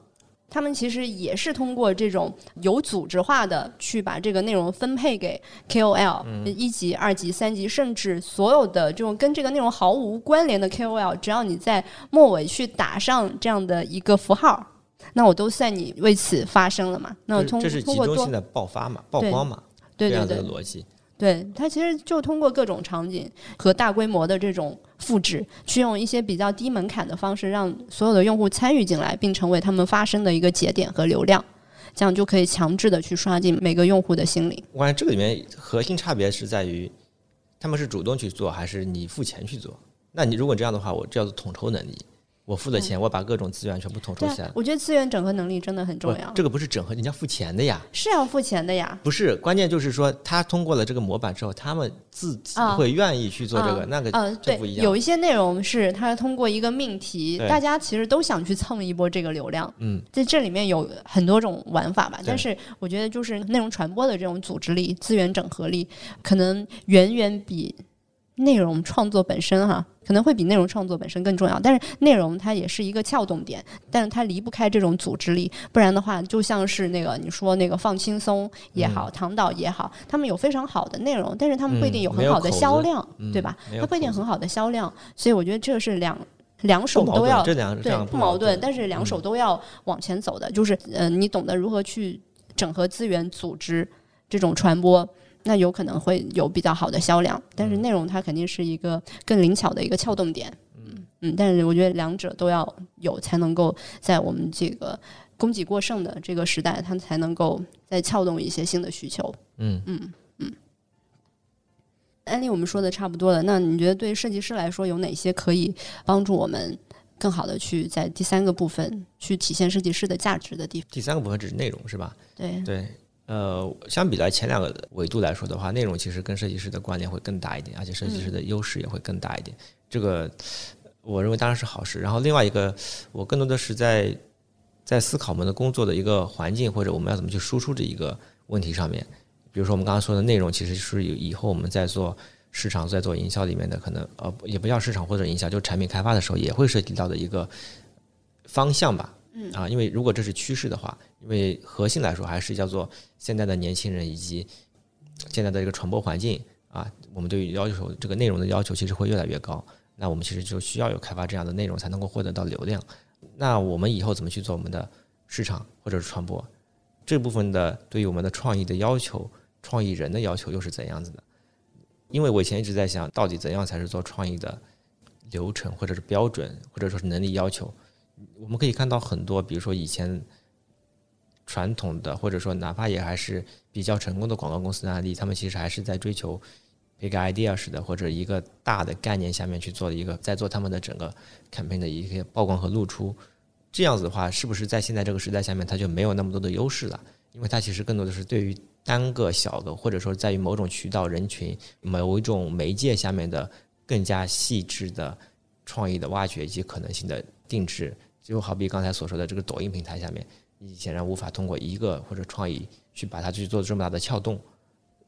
他们其实也是通过这种有组织化的去把这个内容分配给 KOL，一级、二级、三级，甚至所有的这种跟这个内容毫无关联的 KOL，只要你在末尾去打上这样的一个符号，那我都算你为此发声了嘛？那通这是集中性的爆发嘛？曝光嘛？对对对，逻辑。对它其实就通过各种场景和大规模的这种复制，去用一些比较低门槛的方式，让所有的用户参与进来，并成为他们发声的一个节点和流量，这样就可以强制的去刷进每个用户的心里。我感觉这个里面核心差别是在于，他们是主动去做还是你付钱去做？那你如果这样的话，我叫做统筹能力。我付的钱，我把各种资源全部统筹起来，。啊我觉得资源整合能力真的很重要，这个不是整合，人家付钱的呀。是要付钱的呀。不是，关键就是说，他通过了这个模板之后，他们自己啊会愿意去做这个，嗯那个嗯，对不一，样。有一些内容是他通过一个命题，大家其实都想去蹭一波这个流量，嗯，在这里面有很多种玩法吧。但是我觉得就是内容传播的这种组织力、资源整合力，可能远远比内容创作本身哈，可能会比内容创作本身更重要。但是内容它也是一个撬动点，但是它离不开这种组织力，不然的话，就像是那个你说那个放轻松也好，唐导也好，他们有非常好的内容，但是他们不一定有很好的销量，嗯对吧？它不一定很好的销量，所以我觉得这是两两手都要对不矛盾，但是是两手都要往前走的，就是呃，你懂得如何去整合资源、组织这种传播。那有可能会有比较好的销量，但是内容它肯定是一个更灵巧的一个撬动点。嗯嗯，但是我觉得两者都要有，才能够在我们这个供给过剩的这个时代，它才能够再撬动一些新的需求。嗯嗯嗯。案例我们说的差不多了，那你觉得对设计师来说有哪些可以帮助我们更好的去在第三个部分去体现设计师的价值的地方？第三个部分只是内容是吧？对，对，呃，相比来前两个维度来说的话，内容其实跟设计师的关联会更大一点，而且设计师的优势也会更大一点。这个我认为当然是好事。然后另外一个，我更多的是在在思考我们的工作的一个环境，或者我们要怎么去输出这一个问题上面。比如说我们刚刚说的内容，其实是有以后我们在做市场、在做营销里面的可能呃也不叫市场或者营销，就产品开发的时候也会涉及到的一个方向吧。嗯啊，因为如果这是趋势的话，因为核心来说还是叫做现在的年轻人以及现在的这个传播环境啊，我们对于要求这个内容的要求其实会越来越高。那我们其实就需要有开发这样的内容才能够获得到流量。那我们以后怎么去做我们的市场或者是传播这部分的对于我们的创意的要求、创意人的要求又是怎样子的？因为我以前一直在想，到底怎样才是做创意的流程或者是标准，或者说是能力要求？我们可以看到很多，比如说以前传统的，或者说哪怕也还是比较成功的广告公司的案例，他们其实还是在追求一个 idea 式的或者一个大的概念下面去做的一个，在做他们的整个 campaign 的一些曝光和露出。这样子的话，是不是在现在这个时代下面，它就没有那么多的优势了？因为它其实更多的是对于单个小的，或者说在于某种渠道、人群、某一种媒介下面的更加细致的创意的挖掘以及可能性的定制。就好比刚才所说的这个抖音平台下面，你显然无法通过一个或者创意去把它去做这么大的撬动。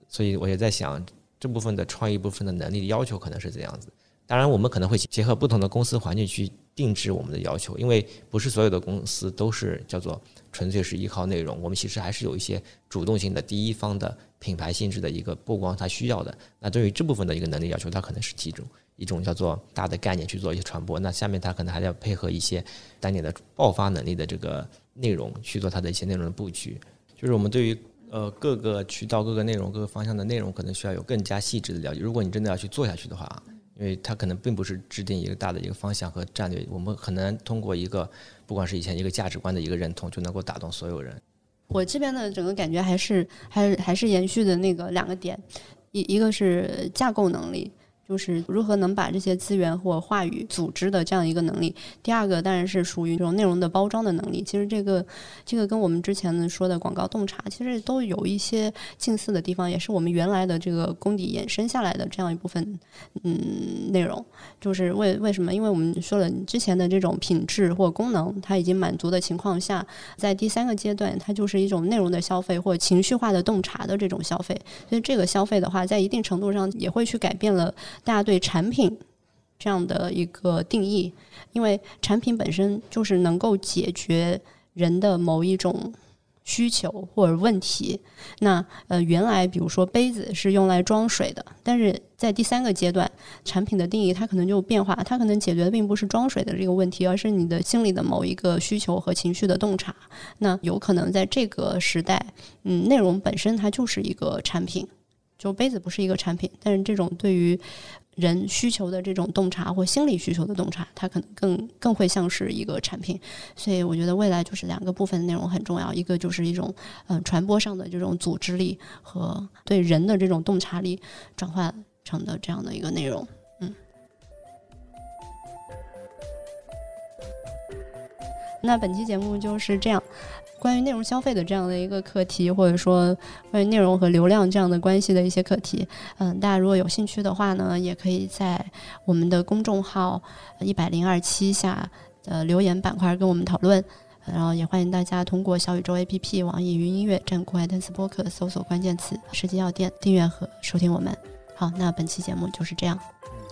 所以我也在想，这部分的创意部分的能力要求可能是怎样子。当然，我们可能会结合不同的公司环境去定制我们的要求，因为不是所有的公司都是叫做纯粹是依靠内容，我们其实还是有一些主动性的第一方的品牌性质的一个曝光，它需要的。那对于这部分的一个能力要求，它可能是其中一种叫做大的概念去做一些传播。那下面它可能还要配合一些单点的爆发能力的这个内容去做它的一些内容的布局。就是我们对于呃各个渠道、各个内容、各个方向的内容，可能需要有更加细致的了解。如果你真的要去做下去的话，因为它可能并不是制定一个大的一个方向和战略，我们很难通过一个不管是以前一个价值观的一个认同，就能够打动所有人。我这边的整个感觉还是还是还是延续的那个两个点，一一个是架构能力，就是如何能把这些资源或话语组织的这样一个能力。第二个当然是属于这种内容的包装的能力。其实这个这个跟我们之前的说的广告洞察其实都有一些近似的地方，也是我们原来的这个功底衍生下来的这样一部分嗯内容。就是为为什么？因为我们说了之前的这种品质或功能它已经满足的情况下，在第三个阶段，它就是一种内容的消费或情绪化的洞察的这种消费。所以这个消费的话，在一定程度上也会去改变了大家对产品这样的一个定义，因为产品本身就是能够解决人的某一种。需求或者问题，那呃，原来比如说杯子是用来装水的，但是在第三个阶段，产品的定义它可能就变化，它可能解决的并不是装水的这个问题，而是你的心里的某一个需求和情绪的洞察。那有可能在这个时代，嗯，内容本身它就是一个产品，就杯子不是一个产品，但是这种对于人需求的这种洞察或心理需求的洞察，它可能更更会像是一个产品。所以我觉得未来就是两个部分的内容很重要，一个就是一种嗯、传播上的这种组织力和对人的这种洞察力转化成的这样的一个内容。嗯那本期节目就是这样。关于内容消费的这样的一个课题，或者说关于内容和流量这样的关系的一些课题，嗯，大家如果有兴趣的话呢，也可以在我们的公众号一百零二期下的留言板块跟我们讨论。然后也欢迎大家通过小宇宙 APP、网易云音乐、站酷爱单词播客搜索关键词“世纪药店”订阅和收听我们。好，那本期节目就是这样。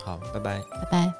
好，拜拜，拜拜。